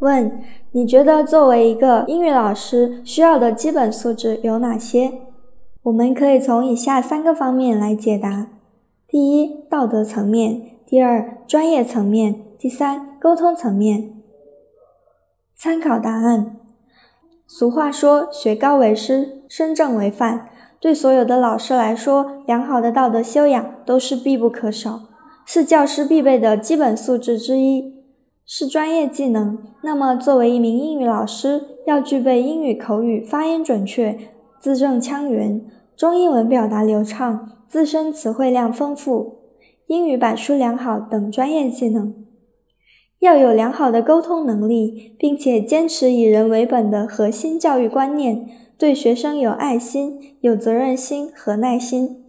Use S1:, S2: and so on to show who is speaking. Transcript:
S1: 问：你觉得作为一个英语老师需要的基本素质有哪些？我们可以从以下三个方面来解答：第一，道德层面；第二，专业层面；第三，沟通层面。参考答案。俗话说：“学高为师，身正为范。”对所有的老师来说，良好的道德修养都是必不可少，是教师必备的基本素质之一，是专业技能。那么，作为一名英语老师，要具备英语口语发音准确、字正腔圆、中英文表达流畅、自身词汇量丰富、英语板书良好等专业技能。要有良好的沟通能力，并且坚持以人为本的核心教育观念，对学生有爱心、有责任心和耐心。